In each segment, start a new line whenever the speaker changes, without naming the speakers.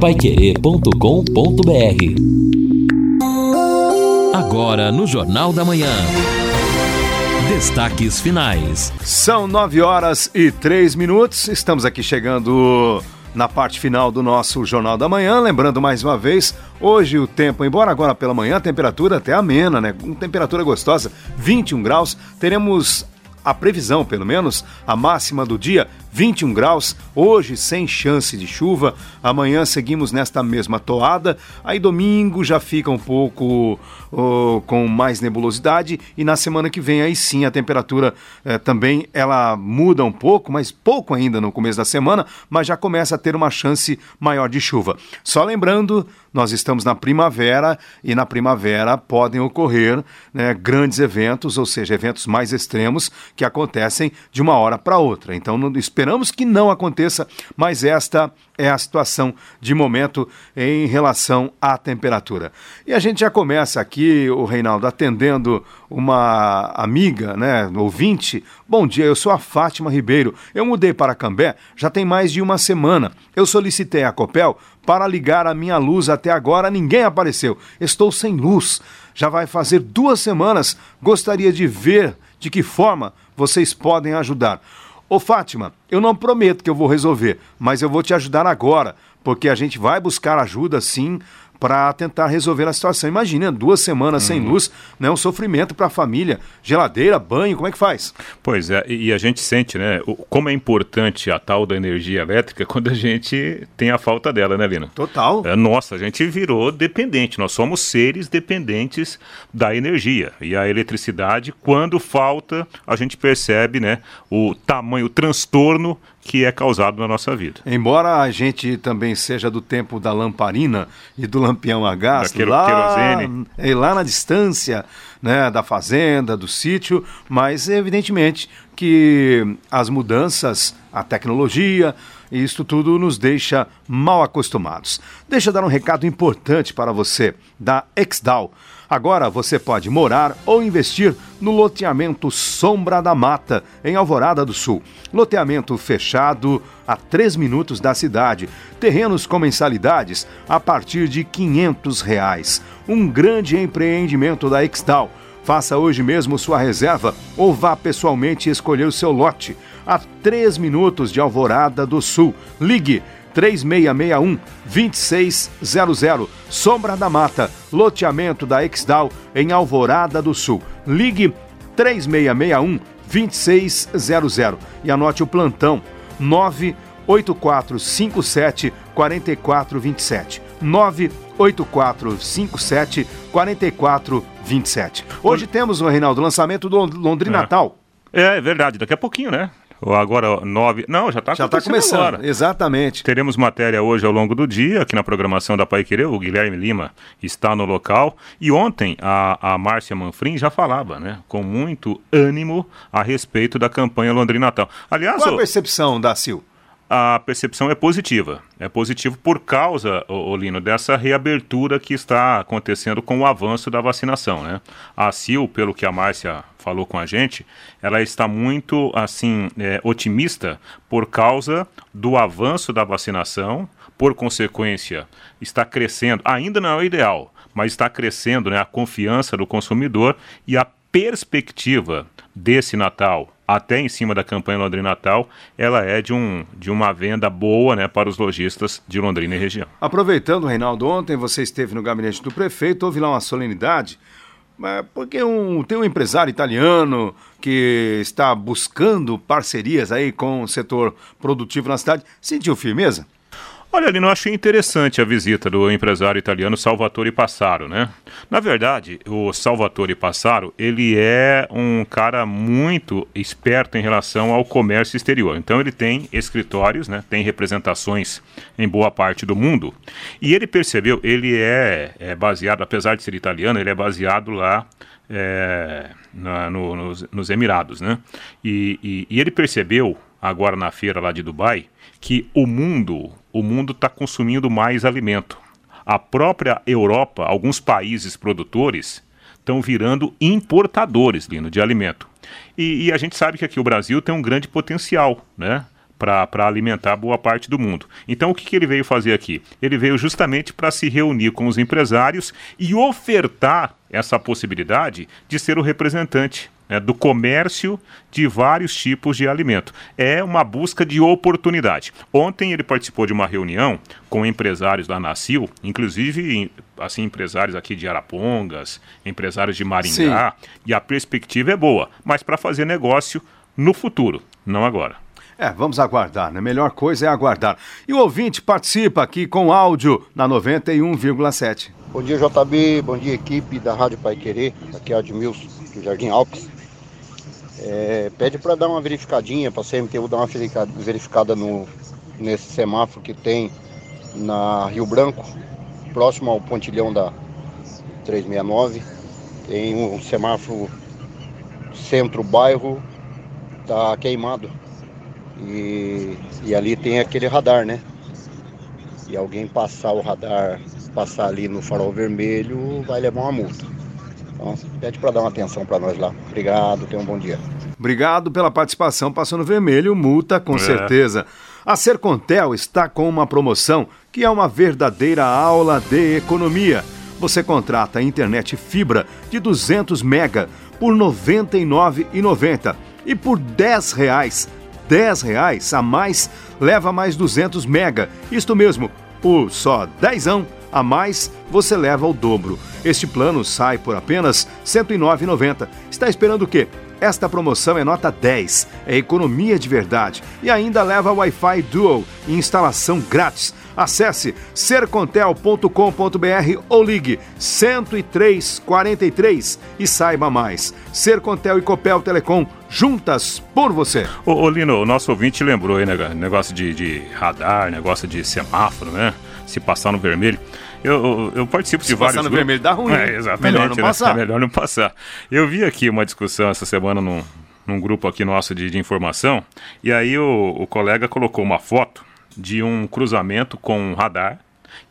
paiquerê.com.br Agora no Jornal da Manhã. Destaques finais.
São nove horas e três minutos. Estamos aqui chegando na parte final do nosso Jornal da Manhã. Lembrando mais uma vez, hoje o tempo, embora agora pela manhã, a temperatura até amena, né? Com temperatura gostosa, 21 graus. Teremos a previsão, pelo menos, a máxima do dia, 21 graus, hoje sem chance de chuva. Amanhã seguimos nesta mesma toada. Aí domingo já fica um pouco oh, com mais nebulosidade e na semana que vem aí sim a temperatura eh, também ela muda um pouco, mas pouco ainda no começo da semana, mas já começa a ter uma chance maior de chuva. Só lembrando, nós estamos na primavera e na primavera podem ocorrer né, grandes eventos, ou seja, eventos mais extremos que acontecem de uma hora para outra. Então, não, Esperamos que não aconteça, mas esta é a situação de momento em relação à temperatura. E a gente já começa aqui, o Reinaldo, atendendo uma amiga, né, ouvinte. Bom dia, eu sou a Fátima Ribeiro. Eu mudei para Cambé já tem mais de uma semana. Eu solicitei a Copel para ligar a minha luz até agora, ninguém apareceu. Estou sem luz. Já vai fazer duas semanas. Gostaria de ver de que forma vocês podem ajudar. Ô Fátima, eu não prometo que eu vou resolver, mas eu vou te ajudar agora, porque a gente vai buscar ajuda sim para tentar resolver a situação. Imagina, duas semanas sem uhum. luz, né? Um sofrimento para a família. Geladeira, banho, como é que faz?
Pois é, e a gente sente, né? Como é importante a tal da energia elétrica quando a gente tem a falta dela, né, Lina?
Total.
É, nossa, a gente virou dependente. Nós somos seres dependentes da energia. E a eletricidade, quando falta, a gente percebe, né? O tamanho, o transtorno que é causado na nossa vida.
Embora a gente também seja do tempo da lamparina e do lampião a gás, lá, é, lá na distância né, da fazenda, do sítio, mas evidentemente que as mudanças, a tecnologia, isso tudo nos deixa mal acostumados. Deixa eu dar um recado importante para você da Exdal. Agora você pode morar ou investir no loteamento Sombra da Mata, em Alvorada do Sul. Loteamento fechado a 3 minutos da cidade. Terrenos com mensalidades a partir de 500 reais. Um grande empreendimento da Extal. Faça hoje mesmo sua reserva ou vá pessoalmente escolher o seu lote. A 3 minutos de Alvorada do Sul. Ligue 3661 2600. Sombra da Mata, loteamento da Exdal em Alvorada do Sul. Ligue 3661 2600 e anote o plantão 98457 4427. 98457 4427. Hoje temos, o Reinaldo, lançamento do Londrina Natal.
É, é verdade, daqui a pouquinho, né? Ou agora nove. Não, já está
já tá começando. Agora. Exatamente.
Teremos matéria hoje ao longo do dia, aqui na programação da Pai Querer. O Guilherme Lima está no local. E ontem a, a Márcia Manfrim já falava, né? Com muito ânimo a respeito da campanha Londrina Natal.
Aliás. Qual a percepção da Sil?
A percepção é positiva. É positivo por causa, Olino, dessa reabertura que está acontecendo com o avanço da vacinação, né? A CIL, pelo que a Márcia falou com a gente, ela está muito, assim, é, otimista por causa do avanço da vacinação, por consequência, está crescendo, ainda não é o ideal, mas está crescendo né, a confiança do consumidor e a perspectiva desse Natal até em cima da campanha Londrina Natal, ela é de, um, de uma venda boa né, para os lojistas de Londrina e região.
Aproveitando, Reinaldo, ontem você esteve no gabinete do prefeito, houve lá uma solenidade, porque um, tem um empresário italiano que está buscando parcerias aí com o setor produtivo na cidade. Sentiu firmeza?
Olha, Lino, eu achei interessante a visita do empresário italiano Salvatore Passaro, né? Na verdade, o Salvatore Passaro, ele é um cara muito esperto em relação ao comércio exterior. Então ele tem escritórios, né? Tem representações em boa parte do mundo. E ele percebeu, ele é, é baseado, apesar de ser italiano, ele é baseado lá é, na, no, nos, nos, Emirados, né? E, e, e ele percebeu, agora na feira lá de Dubai, que o mundo o mundo está consumindo mais alimento. A própria Europa, alguns países produtores, estão virando importadores, Lino, de alimento. E, e, a gente sabe que aqui o Brasil tem um grande potencial, né? para alimentar boa parte do mundo. Então, o que, que ele veio fazer aqui? Ele veio justamente para se reunir com os empresários e ofertar essa possibilidade de ser o representante né, do comércio de vários tipos de alimento. É uma busca de oportunidade. Ontem ele participou de uma reunião com empresários da Nacil, inclusive assim empresários aqui de Arapongas, empresários de Maringá, Sim. e a perspectiva é boa, mas para fazer negócio no futuro, não agora.
É, vamos aguardar, né? Melhor coisa é aguardar. E o ouvinte participa aqui com áudio na 91,7.
Bom dia, JB. Bom dia, equipe da Rádio Pai Querer. Aqui é o Admilson, do Jardim Alpes. É, pede para dar uma verificadinha, para a CMTU dar uma verificada no, nesse semáforo que tem na Rio Branco, próximo ao pontilhão da 369. Tem um semáforo centro-bairro, tá queimado. E, e ali tem aquele radar, né? E alguém passar o radar, passar ali no farol vermelho, vai levar uma multa. Então, pede para dar uma atenção para nós lá. Obrigado, tenha um bom dia.
Obrigado pela participação. Passando vermelho, multa com é. certeza. A Sercontel está com uma promoção que é uma verdadeira aula de economia. Você contrata a internet fibra de 200 mega por R$ 99,90 e por 10 reais, 10 reais a mais leva mais 200 mega. Isto mesmo, por só 10 a mais, você leva o dobro. Este plano sai por apenas R$ 109,90. Está esperando o quê? Esta promoção é nota 10, é economia de verdade e ainda leva Wi-Fi Dual e instalação grátis. Acesse sercontel.com.br ou ligue 10343 e saiba mais. Sercontel e Copel Telecom juntas por você.
Ô, ô Lino, o nosso ouvinte lembrou aí, né, negócio de, de radar, negócio de semáforo, né? Se passar no vermelho. Eu, eu, participo
Se
de vários.
Se passar no vermelho dá ruim.
É, exatamente. Melhor não né? passar. É melhor não passar. Eu vi aqui uma discussão essa semana num, num grupo aqui nosso de, de informação, e aí o, o colega colocou uma foto de um cruzamento com um radar.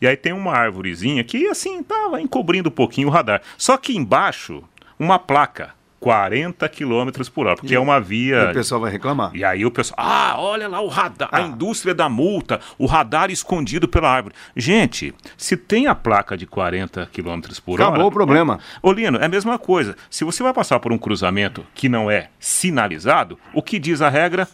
E aí tem uma árvorezinha que assim tava encobrindo um pouquinho o radar. Só que embaixo uma placa 40 km por hora, porque e, é uma via.
E o pessoal vai reclamar.
E aí o pessoal, ah, olha lá o radar, ah. a indústria da multa, o radar escondido pela árvore. Gente, se tem a placa de 40 km por
Acabou hora. Acabou o problema.
Olino, é a mesma coisa. Se você vai passar por um cruzamento que não é sinalizado, o que diz a regra?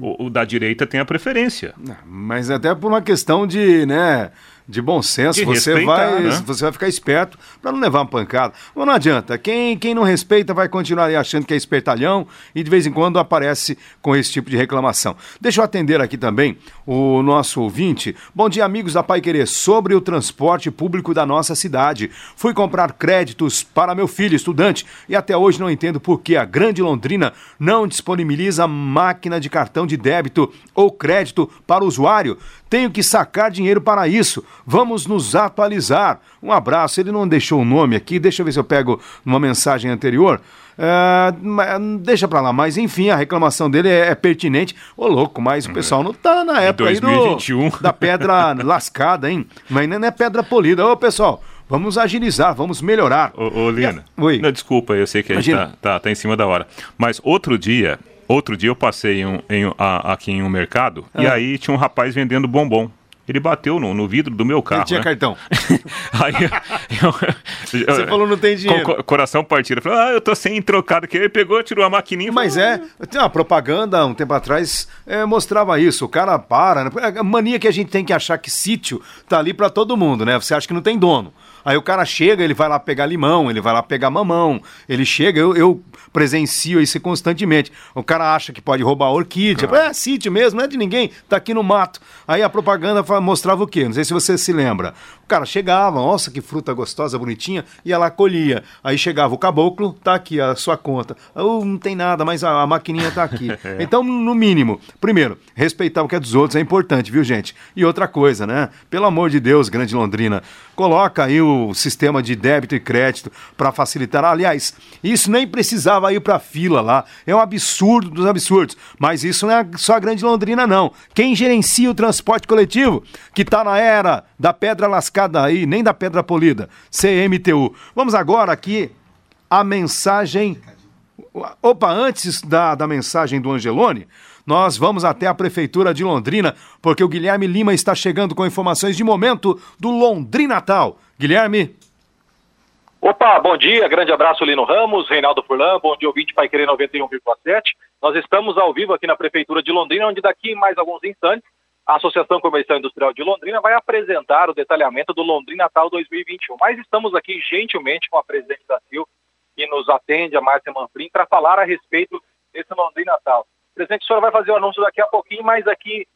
O, o da direita tem a preferência.
Mas até por uma questão de, né? De bom senso, de você vai, né? você vai ficar esperto para não levar uma pancada. Mas não adianta, quem, quem não respeita vai continuar achando que é espertalhão e de vez em quando aparece com esse tipo de reclamação. Deixa eu atender aqui também o nosso ouvinte. Bom dia, amigos da Pai Querer, sobre o transporte público da nossa cidade. Fui comprar créditos para meu filho, estudante, e até hoje não entendo por que a Grande Londrina não disponibiliza máquina de cartão de débito ou crédito para o usuário. Tenho que sacar dinheiro para isso. Vamos nos atualizar. Um abraço. Ele não deixou o nome aqui, deixa eu ver se eu pego numa mensagem anterior. É, deixa pra lá, mas enfim, a reclamação dele é, é pertinente. Ô, louco, mas o pessoal não tá na época 2021. aí do, da pedra lascada, hein? Mas não é pedra polida. Ô, pessoal, Vamos agilizar, vamos melhorar.
Ô, ô Lina, Oi. Não, desculpa, eu sei que a gente tá, tá, tá, em cima da hora. Mas outro dia, Outro dia eu passei em, em, a, aqui em um mercado e ah. aí tinha um rapaz vendendo bombom. Ele bateu no, no vidro do meu carro. Ele
tinha
né?
cartão.
aí
eu, eu, Você falou não tem dinheiro.
Com, coração partido. Falei, ah, eu tô sem trocado aqui. Ele pegou, tirou a maquininha.
Mas falou, é, tem uma propaganda um tempo atrás é, mostrava isso. O cara para. Né? A mania que a gente tem que achar que sítio tá ali para todo mundo, né? Você acha que não tem dono. Aí o cara chega, ele vai lá pegar limão, ele vai lá pegar mamão, ele chega, eu, eu presencio isso constantemente. O cara acha que pode roubar orquídea, é sítio mesmo, não é de ninguém, tá aqui no mato. Aí a propaganda mostrava o quê? Não sei se você se lembra. O cara chegava, nossa, que fruta gostosa, bonitinha, ia lá colhia. Aí chegava o caboclo, tá aqui a sua conta. Oh, não tem nada, mas a, a maquininha tá aqui. então, no mínimo, primeiro, respeitar o que é dos outros é importante, viu, gente? E outra coisa, né? Pelo amor de Deus, Grande Londrina, coloca aí o sistema de débito e crédito para facilitar. Aliás, isso nem precisava ir para fila lá. É um absurdo dos absurdos. Mas isso não é só a Grande Londrina, não. Quem gerencia o transporte coletivo, que está na era da pedra lascada aí, nem da pedra polida, CMTU. Vamos agora aqui a mensagem. Opa, antes da, da mensagem do Angelone, nós vamos até a Prefeitura de Londrina, porque o Guilherme Lima está chegando com informações de momento do Londrina Natal. Guilherme.
Opa, bom dia, grande abraço Lino Ramos, Reinaldo Furlan, bom dia ouvinte Pai Querer 91,7. Nós estamos ao vivo aqui na Prefeitura de Londrina, onde daqui mais alguns instantes a Associação Comercial Industrial de Londrina vai apresentar o detalhamento do Londrina Natal 2021. Mas estamos aqui gentilmente com a presidente da CIL, que nos atende, a Márcia Manfrim, para falar a respeito desse Londrina Natal. Presidente, a senhora vai fazer o anúncio daqui a pouquinho, mas aqui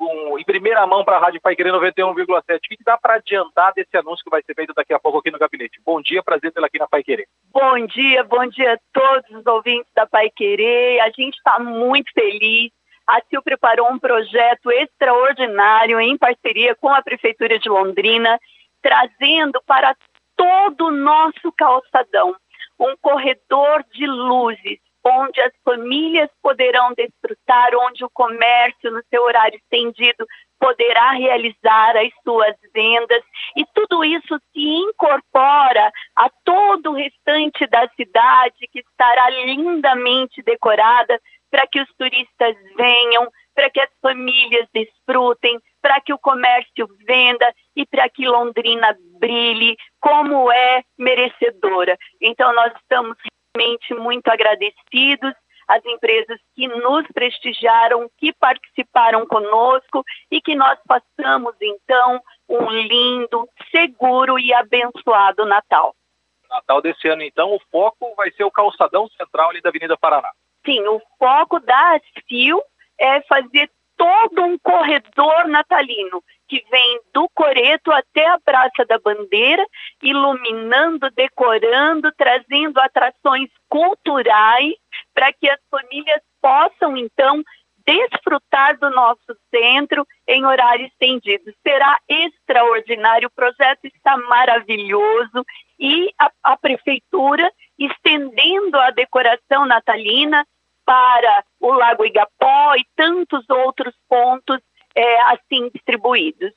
em primeira mão para a Rádio Pai Querer 91,7. O que dá para adiantar desse anúncio que vai ser feito daqui a pouco aqui no gabinete? Bom dia, prazer tê-la aqui na Pai Querer.
Bom dia, bom dia a todos os ouvintes da Pai Querer. A gente está muito feliz a CIL preparou um projeto extraordinário em parceria com a Prefeitura de Londrina, trazendo para todo o nosso calçadão um corredor de luzes, onde as famílias poderão desfrutar, onde o comércio, no seu horário estendido, poderá realizar as suas vendas. E tudo isso se incorpora a todo o restante da cidade, que estará lindamente decorada para que os turistas venham, para que as famílias desfrutem, para que o comércio venda e para que Londrina brilhe como é merecedora. Então, nós estamos realmente muito agradecidos às empresas que nos prestigiaram, que participaram conosco e que nós passamos, então, um lindo, seguro e abençoado Natal.
Natal desse ano, então, o foco vai ser o calçadão central ali da Avenida Paraná
sim, o foco da CIL é fazer todo um corredor natalino que vem do Coreto até a Praça da Bandeira, iluminando, decorando, trazendo atrações culturais para que as famílias possam então desfrutar do nosso centro em horário estendido. Será extraordinário, o projeto está maravilhoso e a, a prefeitura estendendo a decoração natalina para o Lago Igapó e tantos outros pontos é, assim distribuídos.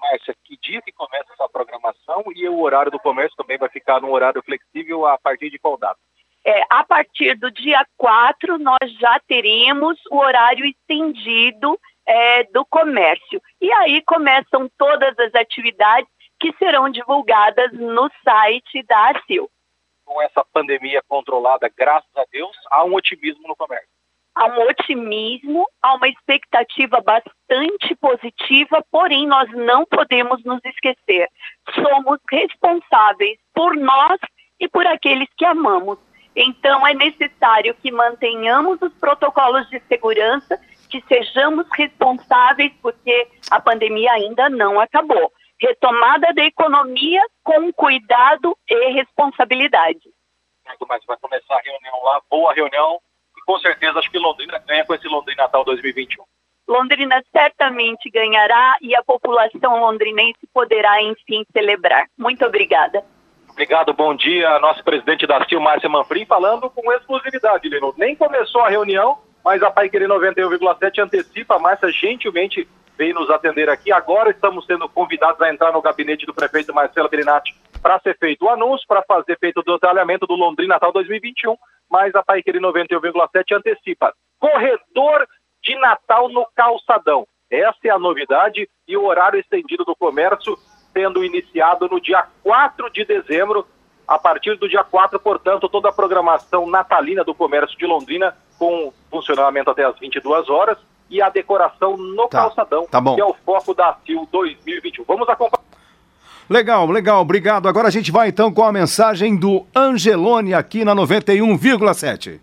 Márcia, que dia que começa essa programação e o horário do comércio também vai ficar num horário flexível a partir de qual data?
É, a partir do dia 4, nós já teremos o horário estendido é, do comércio. E aí começam todas as atividades que serão divulgadas no site da ACIL
com essa pandemia controlada, graças a Deus, há um otimismo no comércio.
Há um otimismo, há uma expectativa bastante positiva, porém nós não podemos nos esquecer. Somos responsáveis por nós e por aqueles que amamos. Então é necessário que mantenhamos os protocolos de segurança, que sejamos responsáveis, porque a pandemia ainda não acabou retomada da economia com cuidado e responsabilidade.
Muito mais, vai começar a reunião lá, boa reunião, e com certeza acho que Londrina ganha com esse Londrina Natal 2021.
Londrina certamente ganhará e a população londrinense poderá, enfim, celebrar. Muito obrigada.
Obrigado, bom dia. Nosso presidente da CIL, Márcia Manfrim, falando com exclusividade, Lino. Nem começou a reunião, mas a Pai Querer 91,7 antecipa. A Márcia gentilmente veio nos atender aqui. Agora estamos sendo convidados a entrar no gabinete do prefeito Marcelo Berinati para ser feito o anúncio, para fazer feito o detalhamento do Londrina Natal 2021, mas a Paiqueri 91,7 antecipa. Corredor de Natal no calçadão. Essa é a novidade e o horário estendido do comércio sendo iniciado no dia 4 de dezembro. A partir do dia 4, portanto, toda a programação natalina do comércio de Londrina com funcionamento até as 22 horas e a decoração no tá, calçadão,
tá
que é o foco da CIL 2021. Vamos acompanhar.
Legal, legal, obrigado. Agora a gente vai então com a mensagem do Angelone aqui na 91,7.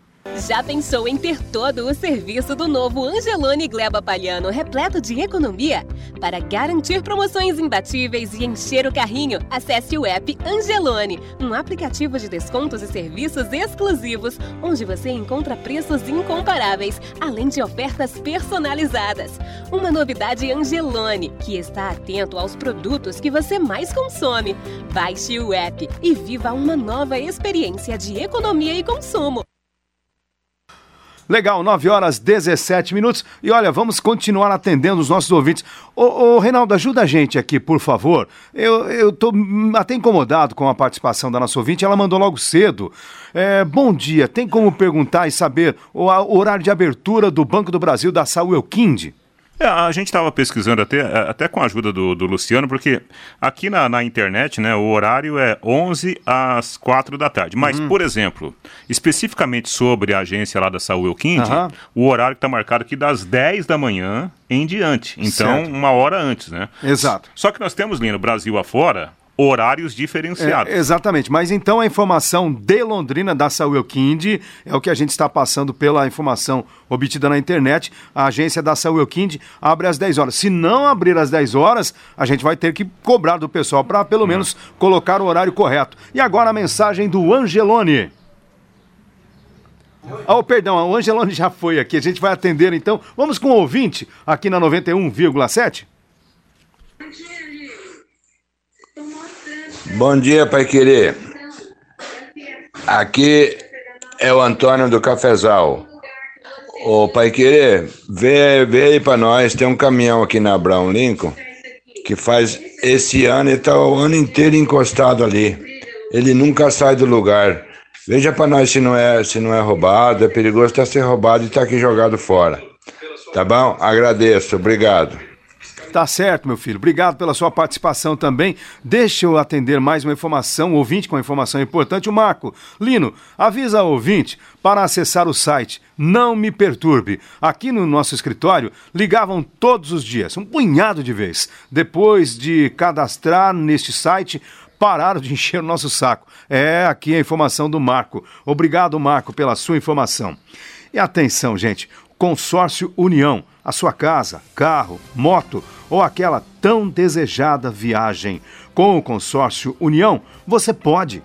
Já pensou em ter todo o serviço do novo Angelone Gleba Palhano repleto de economia? Para garantir promoções imbatíveis e encher o carrinho, acesse o app Angelone, um aplicativo de descontos e serviços exclusivos, onde você encontra preços incomparáveis, além de ofertas personalizadas. Uma novidade Angelone, que está atento aos produtos que você mais consome. Baixe o app e viva uma nova experiência de economia e consumo.
Legal, 9 horas 17 minutos. E olha, vamos continuar atendendo os nossos ouvintes. Ô, ô Reinaldo, ajuda a gente aqui, por favor. Eu, eu tô até incomodado com a participação da nossa ouvinte. Ela mandou logo cedo. É, bom dia, tem como perguntar e saber o, o horário de abertura do Banco do Brasil da Saúl Elquinde?
É, a gente estava pesquisando até, até com a ajuda do, do Luciano, porque aqui na, na, internet, né, o horário é 11 às 4 da tarde. Mas, uhum. por exemplo, especificamente sobre a agência lá da Saúl Elquinde, uhum. o horário está marcado aqui das 10 da manhã em diante. Então, certo. uma hora antes, né?
Exato.
Só que nós temos, Lino, Brasil afora, horários diferenciados.
É, exatamente, mas então a informação de Londrina da Kind é o que a gente está passando pela informação obtida na internet. A agência da Kind abre às 10 horas. Se não abrir às 10 horas, a gente vai ter que cobrar do pessoal para pelo hum. menos colocar o horário correto. E agora a mensagem do Angelone. Oh, perdão, o Angelone já foi aqui. A gente vai atender então. Vamos com o ouvinte aqui na 91,7.
Bom dia, Pai Querer. Aqui é o Antônio do Cafezal. Ô, Pai Querer, vê, vê aí pra nós, tem um caminhão aqui na Brown Lincoln que faz esse ano e tá o ano inteiro encostado ali. Ele nunca sai do lugar. Veja para nós se não é se não é roubado, é perigoso estar tá ser roubado e estar tá aqui jogado fora. Tá bom? Agradeço, obrigado.
Tá certo, meu filho. Obrigado pela sua participação também. Deixa eu atender mais uma informação, ouvinte com uma informação importante. O Marco. Lino, avisa o ouvinte para acessar o site. Não me perturbe. Aqui no nosso escritório ligavam todos os dias, um punhado de vezes. Depois de cadastrar neste site, pararam de encher o nosso saco. É aqui a informação do Marco. Obrigado, Marco, pela sua informação. E atenção, gente. Consórcio União, a sua casa, carro, moto ou aquela tão desejada viagem. Com o consórcio União, você pode.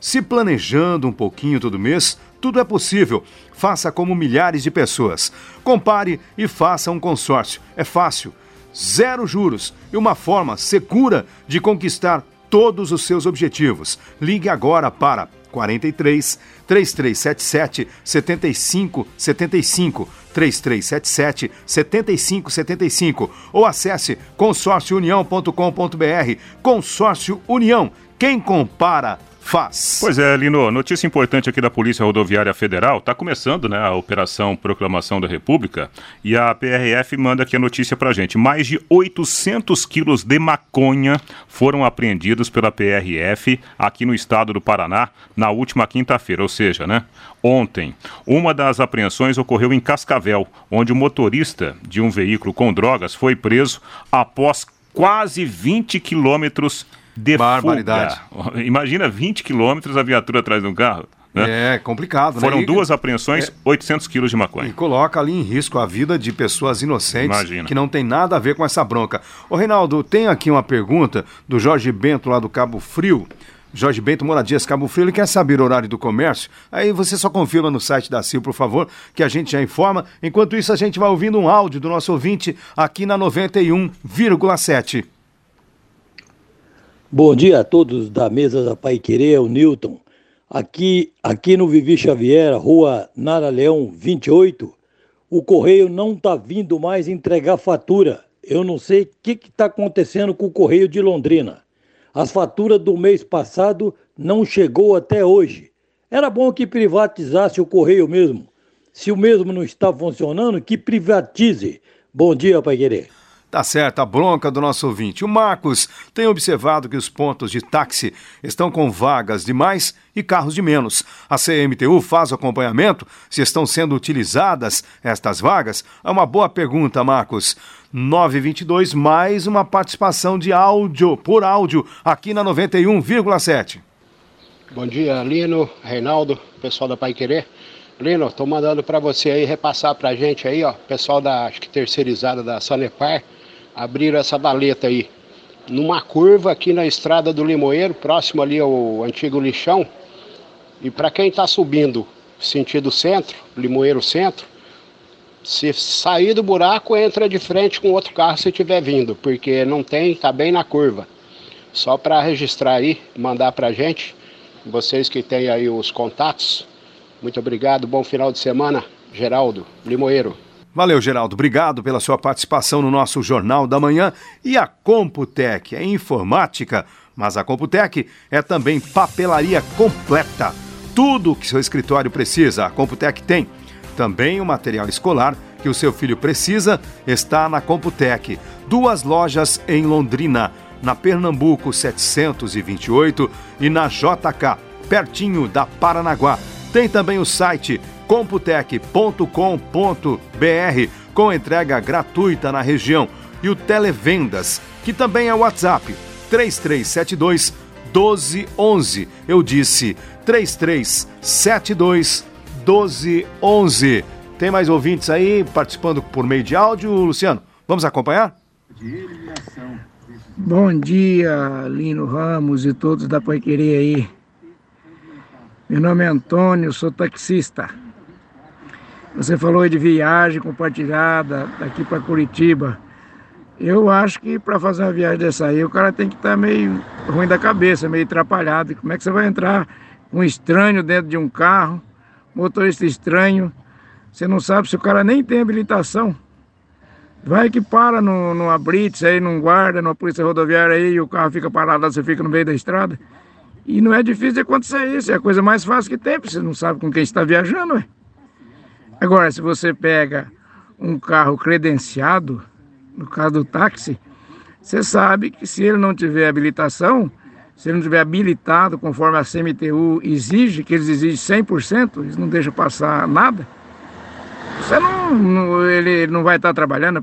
Se planejando um pouquinho todo mês, tudo é possível. Faça como milhares de pessoas. Compare e faça um consórcio. É fácil. Zero juros e uma forma segura de conquistar todos os seus objetivos. Ligue agora para 43 3377 7575 3377 7575 ou acesse consórciounião.com.br. Consórcio União. Quem compara faz.
Pois é, Lino, notícia importante aqui da Polícia Rodoviária Federal. Está começando né, a Operação Proclamação da República e a PRF manda aqui a notícia para gente. Mais de 800 quilos de maconha foram apreendidos pela PRF aqui no estado do Paraná na última quinta-feira, ou seja, né, ontem. Uma das apreensões ocorreu em Cascavel, onde o motorista de um veículo com drogas foi preso após quase 20 quilômetros de Barbaridade. Fuga. Imagina 20 quilômetros a viatura atrás de um carro.
Né? É complicado,
Foram né? duas apreensões, é, 800 quilos de maconha.
E coloca ali em risco a vida de pessoas inocentes Imagina. que não tem nada a ver com essa bronca. Ô Reinaldo, tem aqui uma pergunta do Jorge Bento lá do Cabo Frio. Jorge Bento Moradias Cabo Frio, ele quer saber o horário do comércio. Aí você só confirma no site da CIL, por favor, que a gente já informa. Enquanto isso, a gente vai ouvindo um áudio do nosso ouvinte aqui na 91,7.
Bom dia a todos da mesa da Pai Querer, o Newton. Aqui, aqui no Vivi Xavier, rua Nara Leão 28, o correio não está vindo mais entregar fatura. Eu não sei o que está acontecendo com o correio de Londrina. As faturas do mês passado não chegou até hoje. Era bom que privatizasse o correio mesmo. Se o mesmo não está funcionando, que privatize. Bom dia, Pai Querer.
Tá certo, a bronca do nosso ouvinte. O Marcos tem observado que os pontos de táxi estão com vagas de mais e carros de menos. A CMTU faz o acompanhamento se estão sendo utilizadas estas vagas? É uma boa pergunta, Marcos. 922, mais uma participação de áudio, por áudio, aqui na 91,7.
Bom dia, Lino, Reinaldo, pessoal da Pai Querer. Lino, tô mandando para você aí repassar pra gente aí, ó, pessoal da acho que terceirizada da Sanepar abriram essa valeta aí numa curva aqui na estrada do Limoeiro, próximo ali ao antigo lixão. E para quem está subindo sentido centro, Limoeiro centro, se sair do buraco, entra de frente com outro carro se estiver vindo, porque não tem, está bem na curva. Só para registrar aí, mandar para gente, vocês que têm aí os contatos. Muito obrigado, bom final de semana. Geraldo Limoeiro.
Valeu, Geraldo. Obrigado pela sua participação no nosso Jornal da Manhã. E a Computec é informática, mas a Computec é também papelaria completa. Tudo o que seu escritório precisa, a Computec tem. Também o material escolar que o seu filho precisa está na Computec. Duas lojas em Londrina, na Pernambuco 728 e na JK, pertinho da Paranaguá. Tem também o site computec.com.br com entrega gratuita na região e o Televendas, que também é WhatsApp 3372 1211. Eu disse 3372 1211. Tem mais ouvintes aí participando por meio de áudio, Luciano? Vamos acompanhar?
Bom dia, Lino Ramos e todos da Pai Querer aí. Meu nome é Antônio, sou taxista. Você falou aí de viagem compartilhada daqui para Curitiba. Eu acho que para fazer uma viagem dessa aí, o cara tem que estar tá meio ruim da cabeça, meio atrapalhado. Como é que você vai entrar um estranho dentro de um carro, motorista estranho? Você não sabe se o cara nem tem habilitação. Vai que para no, numa blitz aí, num guarda, numa polícia rodoviária aí, e o carro fica parado você fica no meio da estrada. E não é difícil de acontecer isso, é a coisa mais fácil que tem, porque você não sabe com quem está viajando, ué. Agora, se você pega um carro credenciado, no caso do táxi, você sabe que se ele não tiver habilitação, se ele não tiver habilitado conforme a CMTU exige, que eles exigem 100%, eles não deixam passar nada, você não, não ele não vai estar trabalhando, a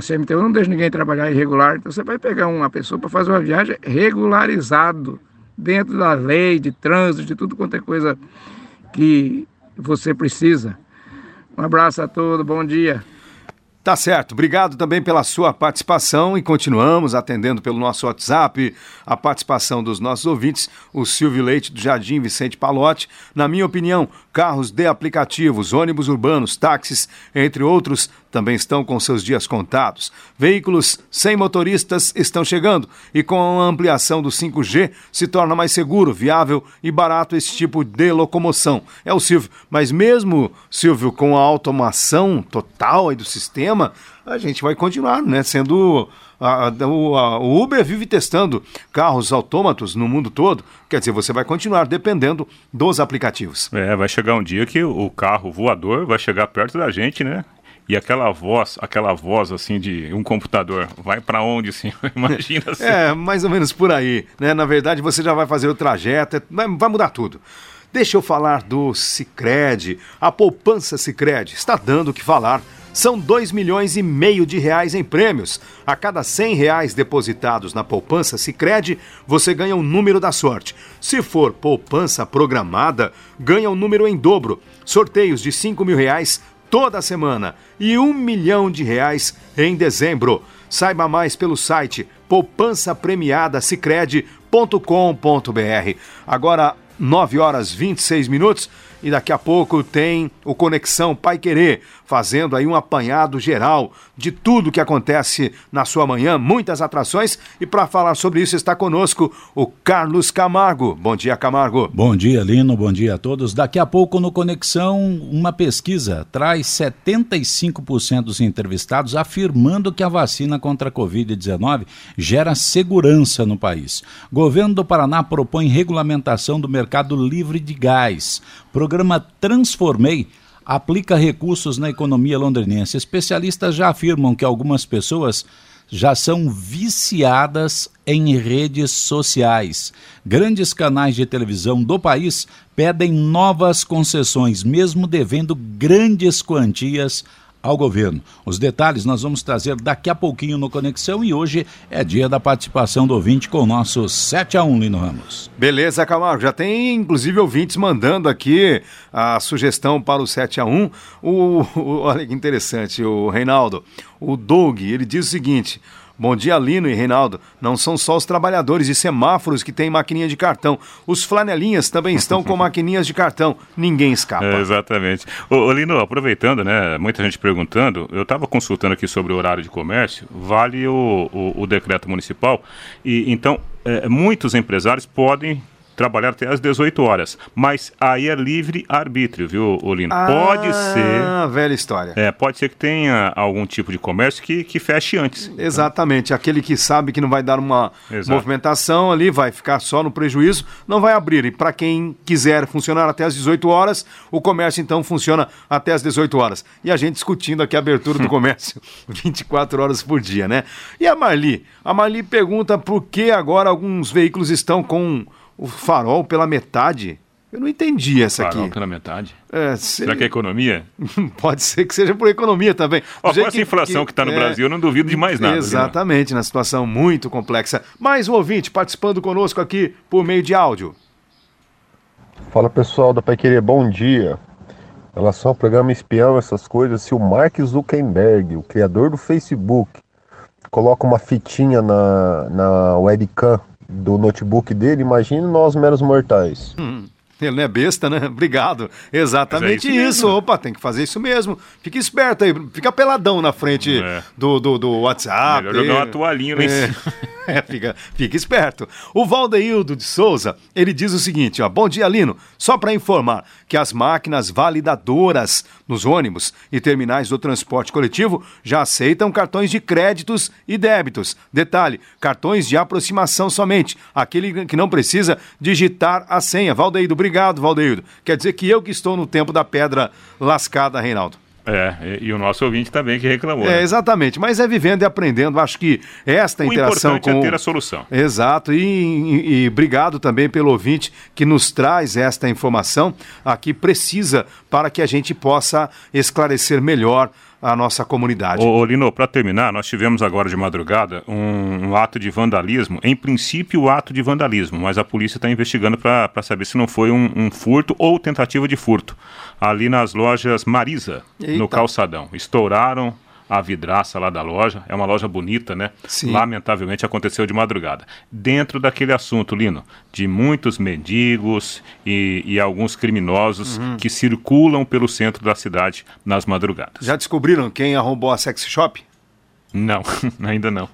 CMTU não deixa ninguém trabalhar irregular, então você vai pegar uma pessoa para fazer uma viagem regularizado, dentro da lei, de trânsito, de tudo quanto é coisa que você precisa. Um abraço a todos, bom dia.
Tá certo. Obrigado também pela sua participação e continuamos atendendo pelo nosso WhatsApp a participação dos nossos ouvintes, o Silvio Leite do Jardim Vicente Palote. Na minha opinião, carros de aplicativos, ônibus urbanos, táxis, entre outros, também estão com seus dias contados. Veículos sem motoristas estão chegando e com a ampliação do 5G se torna mais seguro, viável e barato esse tipo de locomoção. É o Silvio, mas mesmo, Silvio, com a automação total do sistema, a gente vai continuar, né, sendo a, a, o Uber vive testando carros autômatos no mundo todo. Quer dizer, você vai continuar dependendo dos aplicativos.
É, vai chegar um dia que o carro voador vai chegar perto da gente, né? E aquela voz, aquela voz assim de um computador, vai para onde, senhor? Imagina assim.
É, mais ou menos por aí, né? Na verdade, você já vai fazer o trajeto, vai, vai mudar tudo. Deixa eu falar do Sicredi. A poupança Sicredi está dando o que falar. São 2 milhões e meio de reais em prêmios. A cada 100 reais depositados na poupança Sicredi, você ganha um número da sorte. Se for poupança programada, ganha um número em dobro. Sorteios de 5 mil reais toda semana e um milhão de reais em dezembro. Saiba mais pelo site poupançapremiadasicredi.com.br. Agora, 9 horas 26 minutos e daqui a pouco tem o Conexão Pai Querer, fazendo aí um apanhado geral de tudo que acontece na sua manhã, muitas atrações. E para falar sobre isso está conosco o Carlos Camargo. Bom dia, Camargo.
Bom dia, Lino. Bom dia a todos. Daqui a pouco no Conexão, uma pesquisa traz 75% dos entrevistados afirmando que a vacina contra a Covid-19 gera segurança no país. Governo do Paraná propõe regulamentação do mercado livre de gás. Programa Transformei aplica recursos na economia londrinense. Especialistas já afirmam que algumas pessoas já são viciadas em redes sociais. Grandes canais de televisão do país pedem novas concessões, mesmo devendo grandes quantias ao governo. Os detalhes nós vamos trazer daqui a pouquinho no Conexão e hoje é dia da participação do ouvinte com o nosso 7 a 1 Lino Ramos.
Beleza, Camargo. Já tem inclusive ouvintes mandando aqui a sugestão para o 7 a 1 o, o Olha que interessante, o Reinaldo. O Doug, ele diz o seguinte. Bom dia, Lino e Reinaldo. Não são só os trabalhadores de semáforos que têm maquininha de cartão. Os flanelinhas também estão com maquininhas de cartão. Ninguém escapa.
É, exatamente. Ô, ô, Lino, aproveitando, né? Muita gente perguntando. Eu estava consultando aqui sobre o horário de comércio. Vale o, o, o decreto municipal. E então, é, muitos empresários podem trabalhar até às 18 horas. Mas aí é livre arbítrio, viu, Olino?
Ah,
pode ser.
velha história.
É, pode ser que tenha algum tipo de comércio que, que feche antes.
Exatamente. Aquele que sabe que não vai dar uma
Exato.
movimentação ali, vai ficar só no prejuízo, não vai abrir. E para quem quiser funcionar até às 18 horas, o comércio então funciona até às 18 horas. E a gente discutindo aqui a abertura do comércio 24 horas por dia, né? E a Marli? A Marli pergunta por que agora alguns veículos estão com o farol pela metade. Eu não entendi essa
Farol
aqui.
pela metade.
É, se-
Será que é economia?
Pode ser que seja por economia também.
Ó, com
jeito
essa inflação que está no
é,
Brasil, eu não duvido de mais nada. viu?
Exatamente, na situação muito complexa. Mais um ouvinte participando conosco aqui por meio de áudio.
Fala pessoal da Pai Querer, bom dia. Em relação ao programa espião, essas coisas, se o Mark Zuckerberg, o criador do Facebook, coloca uma fitinha na, na webcam do notebook dele, imagine nós meros mortais.
Hum, ele não é besta, né? Obrigado. Exatamente
é
isso.
isso.
Opa, tem que fazer isso mesmo. Fica esperto aí, fica peladão na frente do, do, do WhatsApp.
É. Melhor jogar uma toalhinha lá em
É.
cima.
É, fica, fica esperto. O Valdeildo de Souza, ele diz o seguinte, ó, bom dia, Lino, só para informar que as máquinas validadoras nos ônibus e terminais do transporte coletivo já aceitam cartões de créditos e débitos. Detalhe, cartões de aproximação somente, aquele que não precisa digitar a senha. Valdeildo, obrigado, Valdeildo. Quer dizer que eu que estou no tempo da pedra lascada, Reinaldo.
É, e, e o nosso ouvinte também que reclamou.
É,
né?
exatamente, mas é vivendo e aprendendo. Acho que esta
O
interação
importante
com.
é ter a solução.
Exato, e, e- e obrigado também pelo ouvinte que nos traz esta informação aqui precisa para que a gente possa esclarecer melhor a nossa comunidade.
Ô, ô, Lino, para terminar, nós tivemos agora de madrugada um, um ato de vandalismo. Em princípio, o ato de vandalismo, mas a polícia está investigando para saber se não foi um, um furto ou tentativa de furto. Ali nas lojas Marisa, no
Eita.
Calçadão. Estouraram a vidraça lá da loja. É uma loja bonita, né?
Sim.
Lamentavelmente aconteceu de madrugada. Dentro daquele assunto, Lino, de muitos mendigos e, e alguns criminosos
Uhum.
que circulam pelo centro da cidade nas madrugadas.
Já descobriram quem arrombou a sex shop?
Não, ainda não.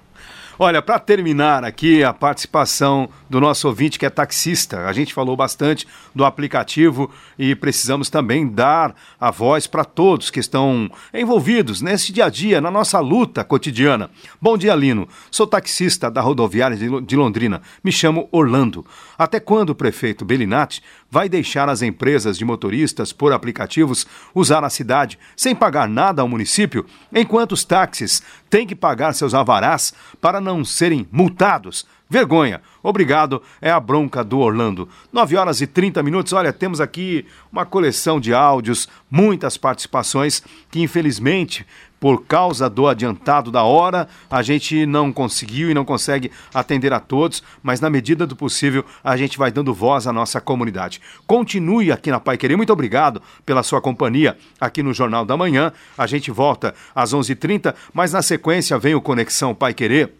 Olha, para terminar aqui a participação do nosso ouvinte que é taxista, a gente falou bastante do aplicativo e precisamos também dar a voz para todos que estão envolvidos nesse dia a dia, na nossa luta cotidiana. Bom dia, Lino. Sou taxista da rodoviária de Lo- de Londrina. Me chamo Orlando. Até quando prefeito Bellinati vai deixar as empresas de motoristas por aplicativos usar a cidade sem pagar nada ao município, enquanto os táxis têm que pagar seus avarás para não serem multados? Vergonha. Obrigado. É a bronca do Orlando. 9 horas e 30 minutos. Olha, temos aqui uma coleção de áudios, muitas participações que infelizmente por causa do adiantado da hora, a gente não conseguiu e não consegue atender a todos, mas na medida do possível a gente vai dando voz à nossa comunidade. Continue aqui na Pai Querer. Muito obrigado pela sua companhia aqui no Jornal da Manhã. A gente volta às 11h30, mas na sequência vem o Conexão Pai Querer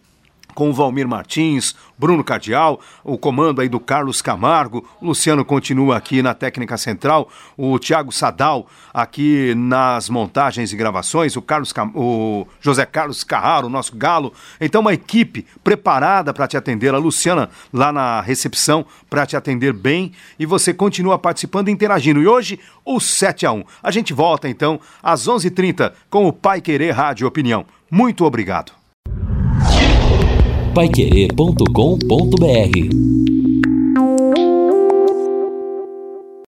com o Valmir Martins, Bruno Cardial, o comando aí do Carlos Camargo, o Luciano continua aqui na técnica central, o Tiago Sadal aqui nas montagens e gravações, o Carlos Cam- o José Carlos Carraro, nosso galo. Então uma equipe preparada para te atender, a Luciana lá na recepção para te atender bem e você continua participando e interagindo. E hoje o 7 a 1. A gente volta então às 11:30 com o Pai Querer Rádio Opinião. Muito obrigado.
Paiquerê.com.br